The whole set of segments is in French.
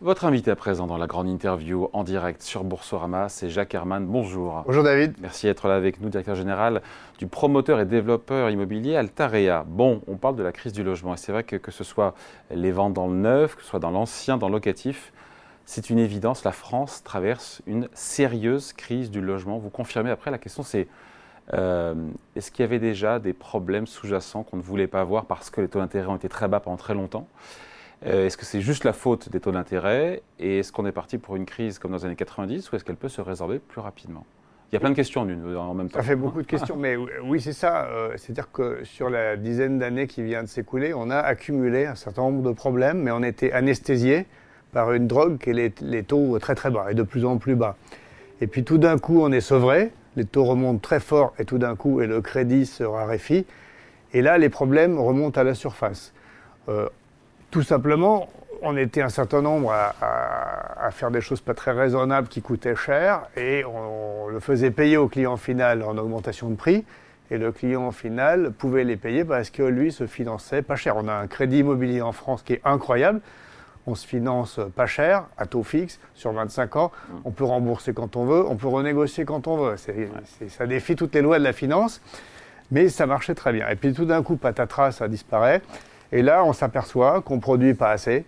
Votre invité à présent dans la grande interview en direct sur Boursorama, c'est Jacques Herman. Bonjour. Bonjour David. Merci d'être là avec nous, directeur général du promoteur et développeur immobilier Altarea. Bon, on parle de la crise du logement et c'est vrai que que ce soit les ventes dans le neuf, que ce soit dans l'ancien, dans le locatif, c'est une évidence, la France traverse une sérieuse crise du logement. Vous confirmez après, la question c'est euh, est-ce qu'il y avait déjà des problèmes sous-jacents qu'on ne voulait pas voir parce que les taux d'intérêt ont été très bas pendant très longtemps? Euh, est-ce que c'est juste la faute des taux d'intérêt Et est-ce qu'on est parti pour une crise comme dans les années 90 ou est-ce qu'elle peut se résorber plus rapidement? Il y a plein de questions en, même temps. Ça fait beaucoup de questions, mais oui, c'est ça. Euh, c'est-à-dire que sur la dizaine d'années qui vient de s'écouler, on a accumulé un certain nombre de problèmes, mais on a été anesthésié par une drogue qui est les, taux très très bas et de plus en plus bas. Et puis tout d'un coup, on est sevré, les taux remontent très fort et tout d'un coup, et le crédit se raréfie. Et là, les problèmes remontent à la surface. Euh, tout simplement, on était un certain nombre à, faire des choses pas très raisonnables qui coûtaient cher et on, le faisait payer au client final en augmentation de prix. Et le client final pouvait les payer parce que lui se finançait pas cher. On a un crédit immobilier en France qui est incroyable. On se finance pas cher, à taux fixe, sur 25 ans. On peut rembourser quand on veut, on peut renégocier quand on veut. ça défie toutes les lois de la finance, mais ça marchait très bien. Et puis tout d'un coup, patatras, ça disparaît. Et là, on s'aperçoit qu'on ne produit pas assez,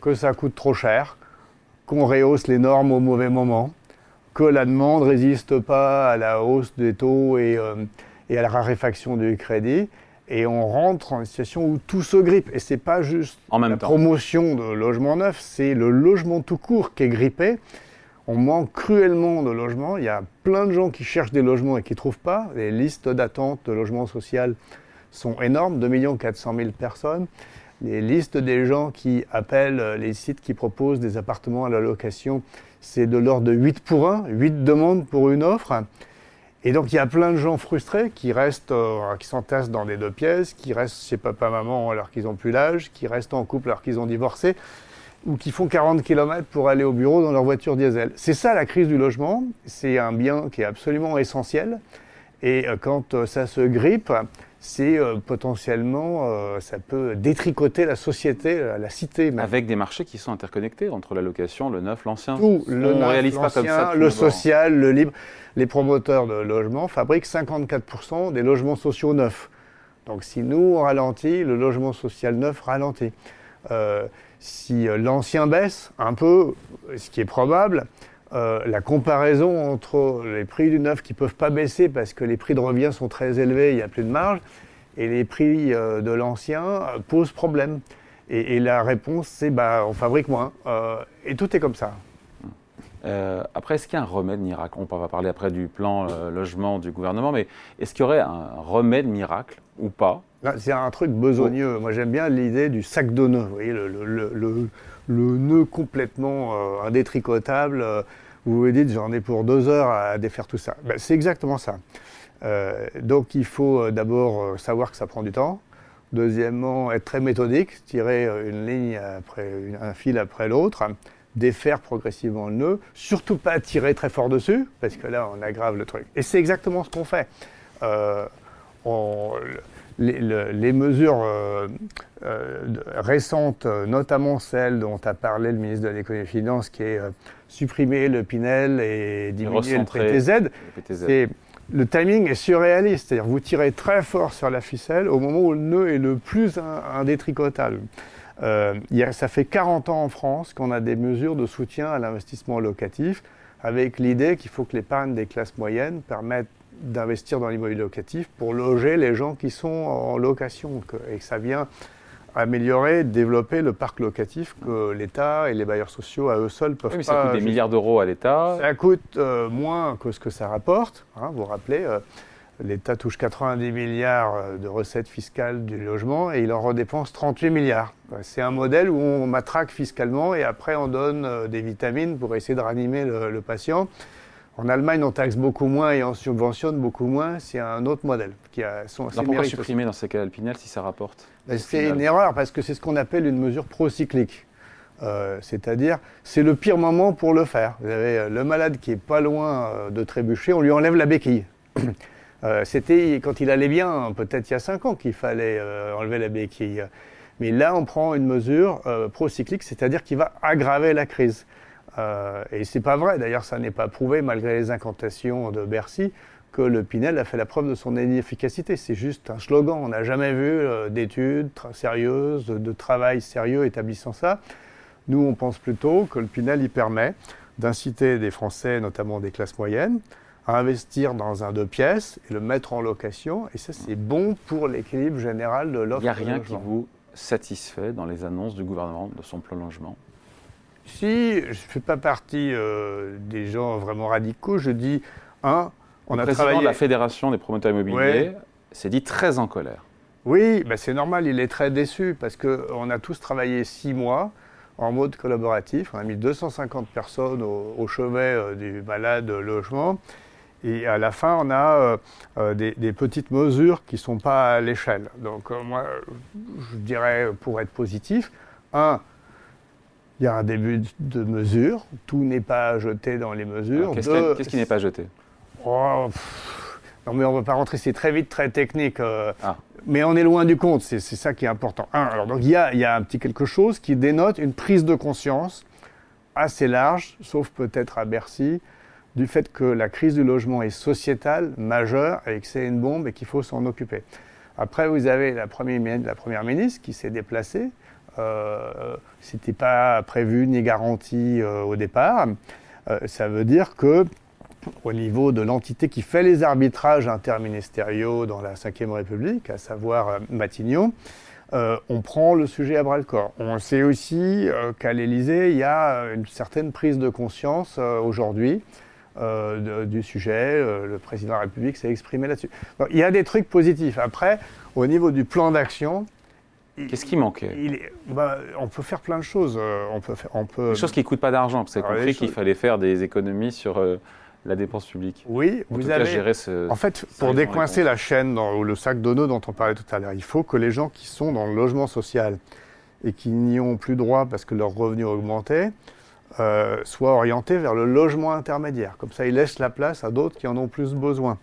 que ça coûte trop cher, qu'on rehausse les normes au mauvais moment, que la demande ne résiste pas à la hausse des taux euh, et, à la raréfaction du crédit. Et on rentre en une situation où tout se grippe. Et ce n'est pas juste la promotion de logement neuf, c'est le logement tout court qui est grippé. On manque cruellement de logements. Il y a plein de gens qui cherchent des logements et qui ne trouvent pas. Les listes d'attente de logement social sont énormes, 2 400 000 personnes. Les listes des gens qui appellent les sites qui proposent des appartements à la location, c'est de l'ordre de 8 pour 1, 8 demandes pour une offre. Et donc il y a plein de gens frustrés qui restent, euh, qui s'entassent dans des deux pièces, qui restent chez papa-maman alors qu'ils n'ont plus l'âge, qui restent en couple alors qu'ils ont divorcé, ou qui font 40 km pour aller au bureau dans leur voiture diesel. C'est ça la crise du logement, c'est un bien qui est absolument essentiel. Et euh, quand euh, ça se grippe, c'est euh, potentiellement, euh, ça peut détricoter la société, euh, la cité. Avec des marchés qui sont interconnectés entre la location, le neuf, l'ancien. Tout, le neuf, réalise pas comme ça. Le social, le libre. Les promoteurs de logements fabriquent 54% des logements sociaux neufs. Donc si nous on ralentit, le logement social neuf ralentit. si l'ancien baisse un peu, ce qui est probable, euh, la comparaison entre les prix du neuf qui ne peuvent pas baisser parce que les prix de revient sont très élevés, il n'y a plus de marge, et les prix euh, de l'ancien euh, posent problème. Et, la réponse, c'est bah, on fabrique moins. et tout est comme ça. après, est-ce qu'il y a un remède miracle? On va parler après du plan logement du gouvernement, mais est-ce qu'il y aurait un remède miracle ou pas? C'est un truc besogneux. Moi, j'aime bien l'idée du sac de nœuds. Vous voyez, le, le le nœud complètement euh, indétricotable. Euh, vous vous dites, j'en ai pour deux heures à défaire tout ça. Ben, c'est exactement ça. Euh, donc il faut d'abord savoir que ça prend du temps. Deuxièmement, être très méthodique, tirer une ligne après un fil après l'autre, défaire progressivement le nœud, surtout pas tirer très fort dessus, parce que là on aggrave le truc. Et c'est exactement ce qu'on fait. on, les, mesures euh, euh, récentes, notamment celles dont a parlé le ministre de l'économie et des finances, qui est euh, supprimer le Pinel et diminuer le PTZ, le timing est surréaliste. C'est-à-dire vous tirez très fort sur la ficelle au moment où le nœud est le plus indétricotable. ça fait 40 ans en France qu'on a des mesures de soutien à l'investissement locatif avec l'idée qu'il faut que l'épargne des classes moyennes permette d'investir dans l'immobilier locatif pour loger les gens qui sont en location et que ça vient améliorer, développer le parc locatif que l'État et les bailleurs sociaux à eux seuls peuvent oui, mais Ça coûte des milliards d'euros à l'État. Ça coûte euh, moins que ce que ça rapporte. Hein, vous vous rappelez, euh, l'État touche 90 milliards euh, de recettes fiscales du logement et il en redépense 38 milliards. C'est un modèle où on matraque fiscalement et après on donne des vitamines pour essayer de ranimer le patient. En Allemagne, on taxe beaucoup moins et on subventionne beaucoup moins. C'est un autre modèle qui a son. pourquoi supprimer dans ces cas le Pinel si ça rapporte ben, C'est une erreur parce que c'est ce qu'on appelle une mesure procyclique. Euh, c'est-à-dire, c'est le pire moment pour le faire. Vous avez euh, le malade qui est pas loin euh, de trébucher, on lui enlève la béquille. C'était quand il allait bien, peut-être il y a 5 ans qu'il fallait enlever la béquille. Mais là, on prend une mesure euh, procyclique, c'est-à-dire qui va aggraver la crise. Euh, et c'est pas vrai, d'ailleurs, ça n'est pas prouvé, malgré les incantations de Bercy, que le Pinel a fait la preuve de son inefficacité. C'est juste un slogan. On n'a jamais vu euh, d'études sérieuses, de travail sérieux établissant ça. Nous, on pense plutôt que le Pinel y permet d'inciter des Français, notamment des classes moyennes, à investir dans un deux pièces et le mettre en location. Et ça, c'est bon pour l'équilibre général de l'offre. Il n'y a rien qui vous satisfait dans les annonces du gouvernement de son plan logement Si, je ne fais pas partie euh, des gens vraiment radicaux. Je dis, un, on le a président travaillé... de la Fédération des promoteurs immobiliers s'est dit très en colère. Oui, ben c'est normal, il est très déçu parce qu'on a tous travaillé six mois en mode collaboratif. On a mis 250 personnes au, chevet euh, du malade logement. Et à la fin, on a euh, euh, des, petites mesures qui ne sont pas à l'échelle. Donc moi, je dirais, pour être positif, un, il y a un début de mesure. Tout n'est pas jeté dans les mesures. Qu'est-ce qui n'est pas jeté oh, Non mais on ne va pas rentrer, c'est très vite, très technique. Ah. Mais on est loin du compte, c'est ça qui est important. Un, alors donc il y a, y a un petit quelque chose qui dénote une prise de conscience assez large, sauf peut-être à Bercy, du fait que la crise du logement est sociétale, majeure, et que c'est une bombe et qu'il faut s'en occuper. Après, vous avez la première, la première ministre qui s'est déplacée. Euh, Ce n'était pas prévu ni garanti euh, au départ. Euh, ça veut dire que au niveau de l'entité qui fait les arbitrages interministériaux dans la Ve République, à savoir euh, Matignon, on prend le sujet à bras le corps. On sait aussi qu'à l'Élysée, il y a une certaine prise de conscience aujourd'hui du sujet. le président de la République s'est exprimé là-dessus. Il y a des trucs positifs. Après, au niveau du plan d'action, Qu'est-ce qui manquait bah, On peut faire plein de choses. on peut faire, on peut... Des choses qui ne coûtent pas d'argent. Vous avez compris qu'il fallait faire des économies sur la dépense publique. Oui, vous avez. en fait, pour décoincer la chaîne dans, ou le sac de nœuds dont on parlait tout à l'heure, il faut que les gens qui sont dans le logement social et qui n'y ont plus droit parce que leurs revenus augmenté euh, soient orientés vers le logement intermédiaire. Comme ça, ils laissent la place à d'autres qui en ont plus besoin.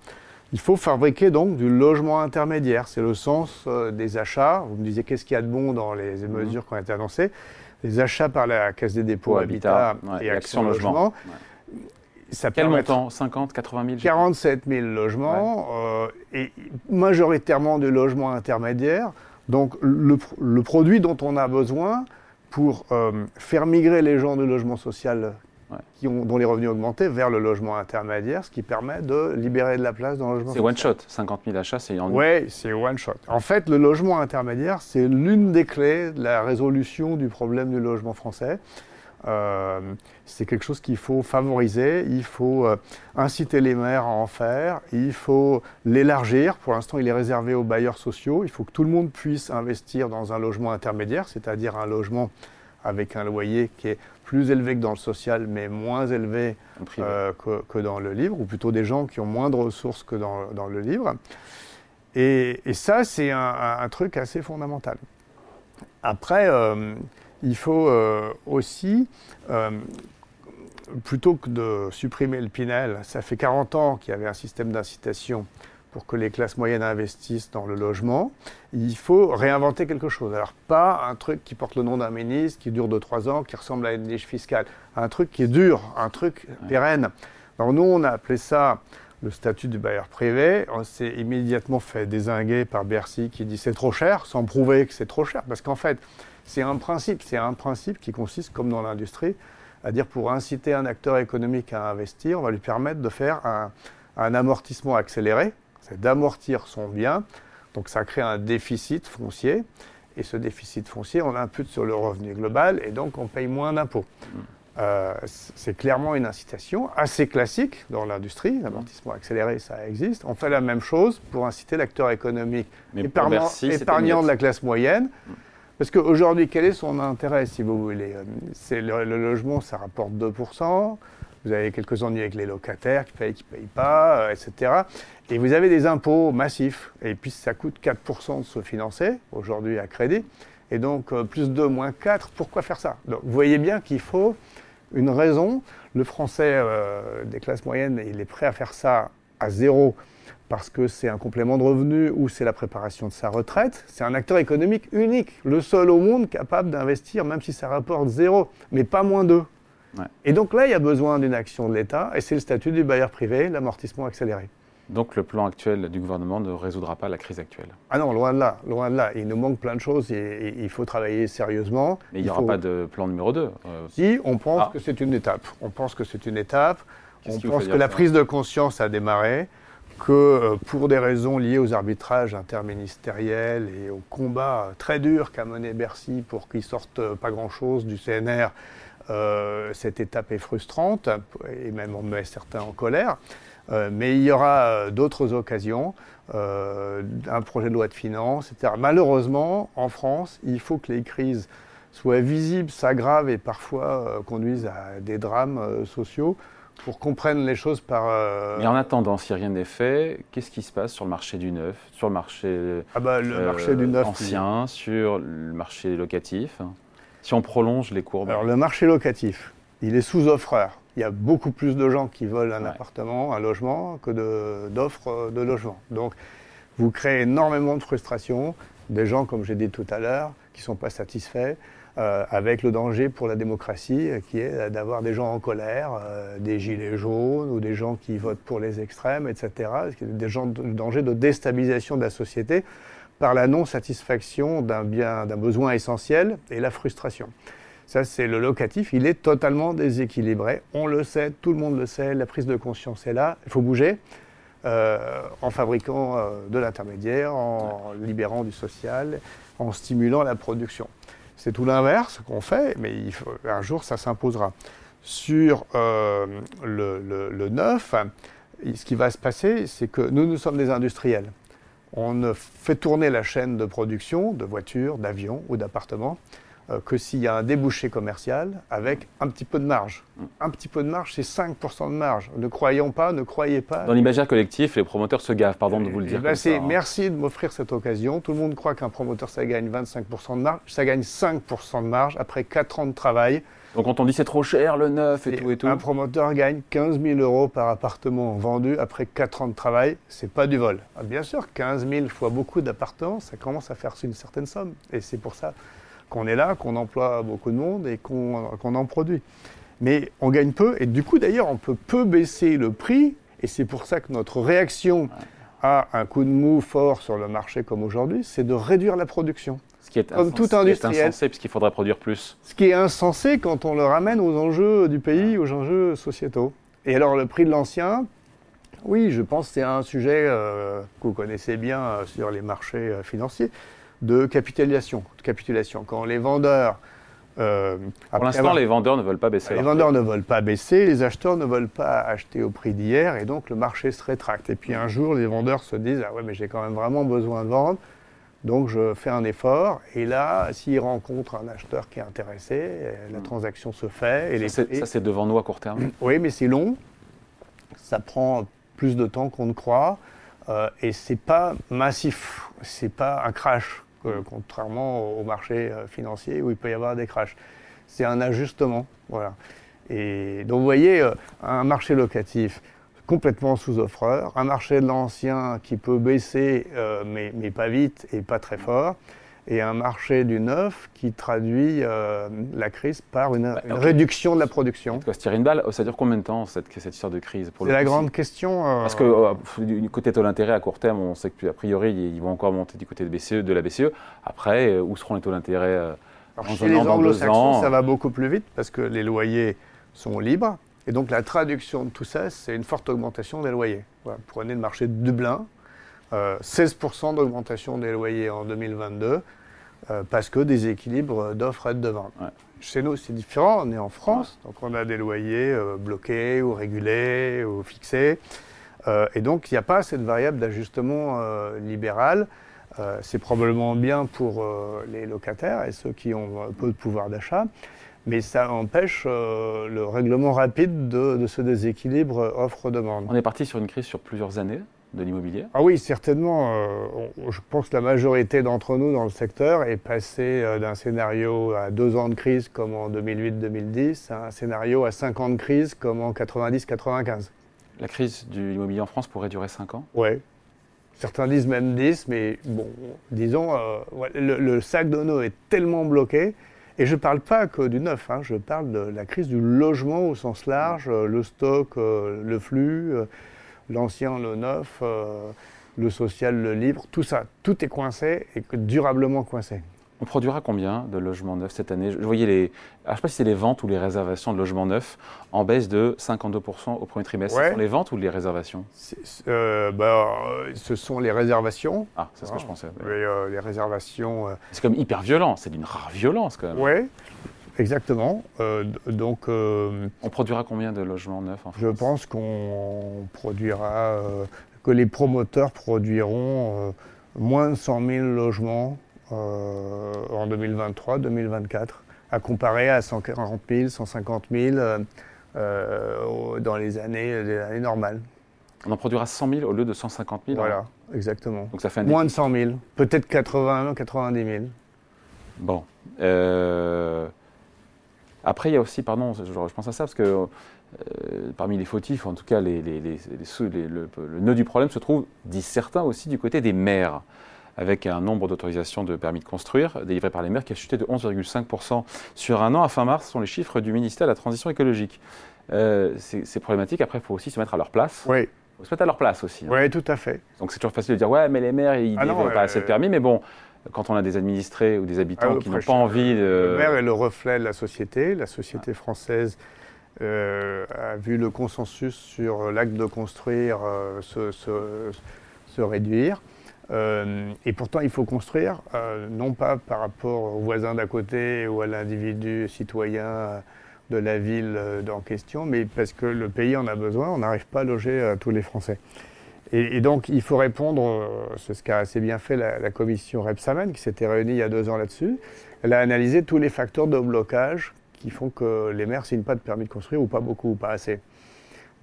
Il faut fabriquer donc du logement intermédiaire. C'est le sens euh, des achats. Vous me disiez qu'est-ce qu'il y a de bon dans les mhm. mesures qui ont été annoncées? Les achats par la Caisse des dépôts, Habitat, et Action Logement quel montant? 50, 80 000 47 000 logements, euh, et majoritairement de logements intermédiaires. Donc le, produit dont on a besoin pour euh, faire migrer les gens du logement social qui ont, dont les revenus augmentés vers le logement intermédiaire, ce qui permet de libérer de la place dans le logement. C'est one shot, 50 000 achats, c'est en Oui, c'est one shot. En fait, le logement intermédiaire, c'est l'une des clés de la résolution du problème du logement français. Euh, c'est quelque chose qu'il faut favoriser, il faut euh, inciter les maires à en faire, il faut l'élargir. Pour l'instant, il est réservé aux bailleurs sociaux. Il faut que tout le monde puisse investir dans un logement intermédiaire, c'est-à-dire un logement avec un loyer qui est plus élevé que dans le social, mais moins élevé euh, que, dans le livre, ou plutôt des gens qui ont moins de ressources que dans, le livre. Et, ça, c'est un, truc assez fondamental. Après, il faut euh, aussi, euh, plutôt que de supprimer le Pinel, ça fait 40 ans qu'il y avait un système d'incitation pour que les classes moyennes investissent dans le logement, il faut réinventer quelque chose. Alors pas un truc qui porte le nom d'un ministre, qui dure 2-3 ans, qui ressemble à une niche fiscale, un truc qui est dur, un truc pérenne. Alors nous, on a appelé ça le statut du bailleur privé. On s'est immédiatement fait désinguer par Bercy qui dit c'est trop cher, sans prouver que c'est trop cher. Parce qu'en fait, c'est un principe, c'est un principe qui consiste, comme dans l'industrie, à dire pour inciter un acteur économique à investir, on va lui permettre de faire un, amortissement accéléré, c'est d'amortir son bien. Donc ça crée un déficit foncier. Et ce déficit foncier, on l'impute sur le revenu global et donc on paye moins d'impôts. Mmh. Euh, c'est clairement une incitation assez classique dans l'industrie. L'amortissement accéléré, ça existe. On fait la même chose pour inciter l'acteur économique épargnant, de la classe moyenne. Mmh. Parce qu'aujourd'hui, quel est son intérêt, si vous voulez? Euh, C'est le, logement, ça rapporte 2%. Vous avez quelques ennuis avec les locataires qui payent, qui ne payent pas, euh, etc. Et vous avez des impôts massifs. Et puis, ça coûte 4% de se financer, aujourd'hui à crédit. Et donc, euh, plus 2, moins 4, pourquoi faire ça? Donc, Vous voyez bien qu'il faut une raison. Le français des classes moyennes, il est prêt à faire ça à zéro parce que c'est un complément de revenu ou c'est la préparation de sa retraite. C'est un acteur économique unique, le seul au monde capable d'investir, même si ça rapporte zéro, mais pas moins d'eux. Et donc là, il y a besoin d'une action de l'État, et c'est le statut du bailleur privé, l'amortissement accéléré. Donc le plan actuel du gouvernement ne résoudra pas la crise actuelle Ah non, loin de là, loin de là. Il nous manque plein de choses et, il faut travailler sérieusement. Mais il n'y aura pas de plan numéro 2 euh, Si, on pense ah. que c'est une étape. On pense que c'est une étape. On pense que la prise de conscience a démarré que euh, pour des raisons liées aux arbitrages interministériels et au combat très dur qu'a mené Bercy pour qu'il sorte pas grand-chose du CNR, euh, cette étape est frustrante et même on met certains en colère. Euh, mais il y aura d'autres occasions, un projet de loi de finances, etc. Malheureusement, en France, il faut que les crises soient visibles, s'aggravent et parfois conduisent à des drames sociaux pour comprendre les choses par. Euh, Mais en attendant, si rien n'est fait, qu'est-ce qui se passe sur le marché du neuf, sur le marché, ah bah, le euh, marché du neuf, ancien, sur le marché locatif? Si on prolonge les courbes. Alors le marché locatif, il est sous-offreur. Il y a beaucoup plus de gens qui veulent un appartement, un logement, que d'offres de, de logement. Donc vous créez énormément de frustration. Des gens, comme j'ai dit tout à l'heure, qui ne sont pas satisfaits. Euh, avec le danger pour la démocratie euh, qui est d'avoir des gens en colère, euh, des gilets jaunes ou des gens qui votent pour les extrêmes, etc. Des gens de danger de déstabilisation de la société par la non-satisfaction d'un bien, d'un besoin essentiel et la frustration. Ça, c'est le locatif. Il est totalement déséquilibré. On le sait, tout le monde le sait. La prise de conscience est là. Il faut bouger. en fabriquant de l'intermédiaire, en libérant du social, en stimulant la production. C'est tout l'inverse qu'on fait, mais un jour ça s'imposera. Sur euh, le, neuf, ce qui va se passer, c'est que nous, nous sommes des industriels. On fait tourner la chaîne de production de voitures, d'avions ou d'appartements que s'il y a un débouché commercial avec un petit peu de marge. Un petit peu de marge, c'est 5% de marge. Ne croyons pas, ne croyez pas. Dans l'imaginaire collectif, les promoteurs se gavent, pardon de vous le dire. Ben hein. Merci de m'offrir cette occasion. Tout le monde croit qu'un promoteur, ça gagne 25% de marge. Ça gagne 5% de marge après 4 ans de travail. Donc quand on dit c'est trop cher, le neuf et, tout et tout. Un promoteur gagne 15 000 euros par appartement vendu après 4 ans de travail. C'est pas du vol. Ah, bien sûr, 15 000 fois beaucoup d'appartements, ça commence à faire une certaine somme. Et c'est pour ça qu'on est là, qu'on emploie beaucoup de monde et qu'on en produit. Mais on gagne peu, et du coup d'ailleurs on peut peu baisser le prix, et c'est pour ça que notre réaction à un coup de mou fort sur le marché comme aujourd'hui, c'est de réduire la production. Ce qui est comme tout industriel. insensé puisqu'il faudrait produire plus. Ce qui est insensé quand on le ramène aux enjeux du pays, aux enjeux sociétaux. Et alors le prix de l'ancien, oui, je pense que c'est un sujet euh, que vous connaissez bien euh, sur les marchés euh, financiers de capitalisation. De capitulation. Quand les vendeurs. Euh, Pour l'instant, les vendeurs ne veulent pas baisser. Les vendeurs ne veulent pas baisser, les acheteurs ne veulent pas acheter au prix d'hier, et donc le marché se rétracte. Et puis un jour, les vendeurs se disent Ah ouais, mais j'ai quand même vraiment besoin de vendre, donc je fais un effort. Et là, s'ils rencontrent un acheteur qui est intéressé, la hmm. transaction se fait. Et ça, c'est devant nous à court terme Oui, mais c'est long. Ça prend plus de temps qu'on ne croit. Euh, et c'est pas massif, c'est pas un crash contrairement au marché euh, financier où il peut y avoir des crashs. C'est un ajustement. Voilà. Et donc vous voyez, euh, un marché locatif complètement sous-offreur, un marché de l'ancien qui peut baisser, euh, mais, mais, pas vite et pas très fort, et un marché du neuf qui traduit euh, la crise par une, bah, réduction de la production. Tu vas se tirer une balle, ça dure combien de temps cette, cette histoire de crise C'est la grande question. Euh, Parce que euh, du côté taux d'intérêt à court terme, on sait qu'a priori ils vont encore monter du côté de, BCE, de la BCE. Après, où seront les taux d'intérêt chez les anglo-saxons, ça va beaucoup plus vite parce que les loyers sont libres. Et donc la traduction de tout ça, c'est une forte augmentation des loyers. Voilà, prenez le marché de Dublin, 16% euh, d'augmentation des loyers en 2022 euh, parce que des équilibres d'offres et de vente. Chez nous, c'est différent. On est en France, donc on a des loyers euh, bloqués ou régulés ou fixés. et donc, il n'y a pas cette variable d'ajustement libéral. c'est probablement bien pour les locataires et ceux qui ont peu de pouvoir d'achat, mais ça empêche le règlement rapide de, de ce déséquilibre offre-demande. On est parti sur une crise sur plusieurs années de l'immobilier? Ah oui, certainement. Euh, je pense que la majorité d'entre nous dans le secteur est passée euh, d'un scénario à deux ans de crise comme en 2008-2010 à un scénario à cinq ans de crise comme en 90-95. La crise de l'immobilier en France pourrait durer cinq ans? Oui, Certains disent même 10, mais bon, disons, euh, le, sac d'eau est tellement bloqué. Et je ne parle pas que du neuf, hein, je parle de la crise du logement au sens large, le stock, le flux, l'ancien, le neuf, le social, le libre, tout ça, tout est coincé et durablement coincé. On produira combien de logements neufs cette année? Je voyais les. je ne sais pas si c'est les ventes ou les réservations de logements neufs en baisse de 52% au premier trimestre. Ce sont les ventes ou les réservations? Euh, bah, Ce sont les réservations. Ah, c'est ce que je pensais. Euh, les réservations. Euh, c'est comme hyper violent, c'est d'une rare violence quand même. Oui, exactement. donc. on produira combien de logements neufs en France? Je pense qu'on produira. que les promoteurs produiront moins de 100 000 logements euh, en 2023-2024, à comparer à 140 000, 150 000 dans les années, les années normales. On en produira 100 000 au lieu de 150 000 Voilà, exactement. Donc ça fait Moins de 100 000, peut-être 80 90 000. Bon. Euh, après, il y a aussi, pardon, je, pense à ça, parce que euh, parmi les fautifs, en tout cas, les, le, le, nœud du problème se trouve, disent certains aussi, du côté des maires avec un nombre d'autorisations de permis de construire délivrés par les maires qui a chuté de 11,5% sur un an. À fin mars, ce sont les chiffres du ministère de la Transition écologique. Euh, c'est problématique. Après, il faut aussi se mettre à leur place. Oui. Il faut se mettre à leur place aussi. Hein. Oui, tout à fait. Donc c'est toujours facile de dire ouais, mais les maires ils ah délivrent pas assez de permis, mais bon. Quand on a des administrés ou des habitants ah, qui n'ont pas envie de... Le maire est le reflet de la société. La société française euh, a vu le consensus sur l'acte de construire euh, se, se, réduire. Euh, et pourtant, il faut construire, non pas par rapport aux voisins d'à côté ou à l'individu citoyen de la ville en question, mais parce que le pays en a besoin, on n'arrive pas à loger tous les Français. Et, donc, il faut répondre, c'est ce qu'a assez bien fait la, commission Repsamen, qui s'était réunie il y a deux ans là-dessus. Elle a analysé tous les facteurs de blocage qui font que les maires signent pas de permis de construire, ou pas beaucoup, ou pas assez.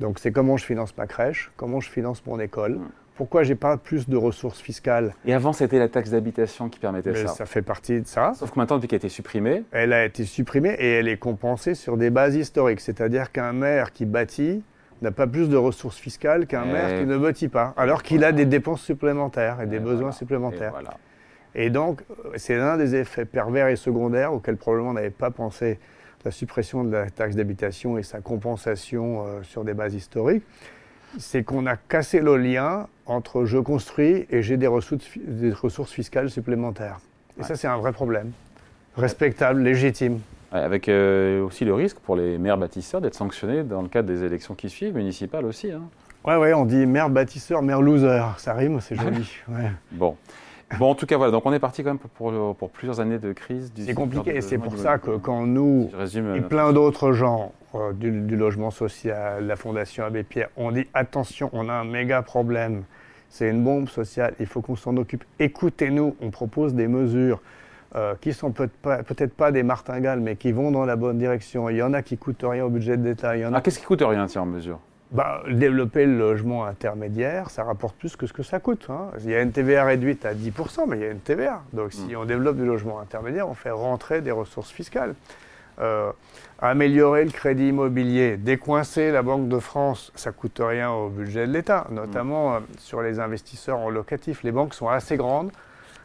Donc, c'est comment je finance ma crèche, comment je finance mon école. Pourquoi j'ai pas plus de ressources fiscales Et avant, c'était la taxe d'habitation qui permettait ça. Ça fait partie de ça. Sauf que maintenant, depuis qu'elle a été supprimée. Elle a été supprimée et elle est compensée sur des bases historiques. C'est-à-dire qu'un maire qui bâtit n'a pas plus de ressources fiscales qu'un maire qui ne bâtit pas, alors qu'il a des dépenses supplémentaires et, des besoins supplémentaires. Et, donc, c'est l'un des effets pervers et secondaires auxquels probablement on n'avait pas pensé la suppression de la taxe d'habitation et sa compensation euh, sur des bases historiques c'est qu'on a cassé le lien entre je construis et j'ai des ressources, des ressources fiscales supplémentaires. Et ça, c'est un vrai problème. Respectable, légitime. Avec euh, aussi le risque pour les maires bâtisseurs d'être sanctionnés dans le cadre des élections qui suivent, municipales aussi. Hein. Ouais, ouais, on dit maire bâtisseur, maire loser. Ça rime, c'est joli. Bon. Bon, en tout cas, voilà. Donc, on est parti quand même pour, pour, plusieurs années de crise. C'est compliqué, et c'est pour ça que quand nous et plein d'autres gens euh, du, logement social, la Fondation Abbé Pierre, on dit attention, on a un méga problème. C'est une bombe sociale, il faut qu'on s'en occupe. Écoutez-nous, on propose des mesures euh, qui sont peut-être pas, des martingales, mais qui vont dans la bonne direction. Il y en a qui coûtent rien au budget de l'État. Ah, qu'est-ce qui coûte rien, tiens, en mesure? Bah, développer le logement intermédiaire, ça rapporte plus que ce que ça coûte. Hein. Il y a une TVA réduite à 10%, mais il y a une TVA. Donc si mm. on développe du logement intermédiaire, on fait rentrer des ressources fiscales. Euh, améliorer le crédit immobilier, décoincer la Banque de France, ça coûte rien au budget de l'État, notamment mm. euh, sur les investisseurs en locatif. Les banques sont assez grandes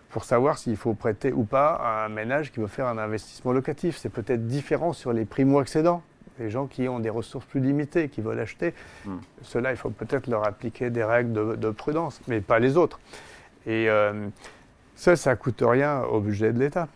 pour savoir s'il faut prêter ou pas à un ménage qui veut faire un investissement locatif. C'est peut-être différent sur les primo-accédants les gens qui ont des ressources plus limitées, qui veulent acheter, hmm. ceux-là, il faut peut-être leur appliquer des règles de, prudence, mais pas les autres. Et euh, ça, ça ne coûte rien au budget de l'État.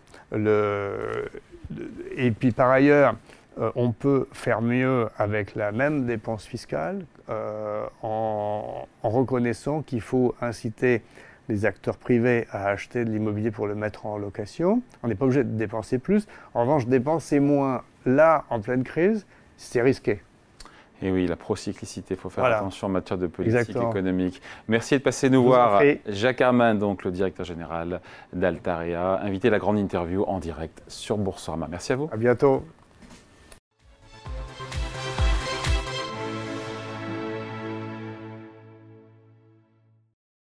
et puis par ailleurs, euh, on peut faire mieux avec la même dépense fiscale euh, en, en, reconnaissant qu'il faut inciter les acteurs privés à acheter de l'immobilier pour le mettre en location. On n'est pas obligé de dépenser plus. En revanche, dépenser moins là, en pleine crise, c'est risqué. Et oui, la procyclicité, il faut faire attention en matière de politique économique. Merci de passer nous voir. Jacques Armand, donc le directeur général d'Altarea, invité à la grande interview en direct sur Boursorama. Merci à vous. À bientôt.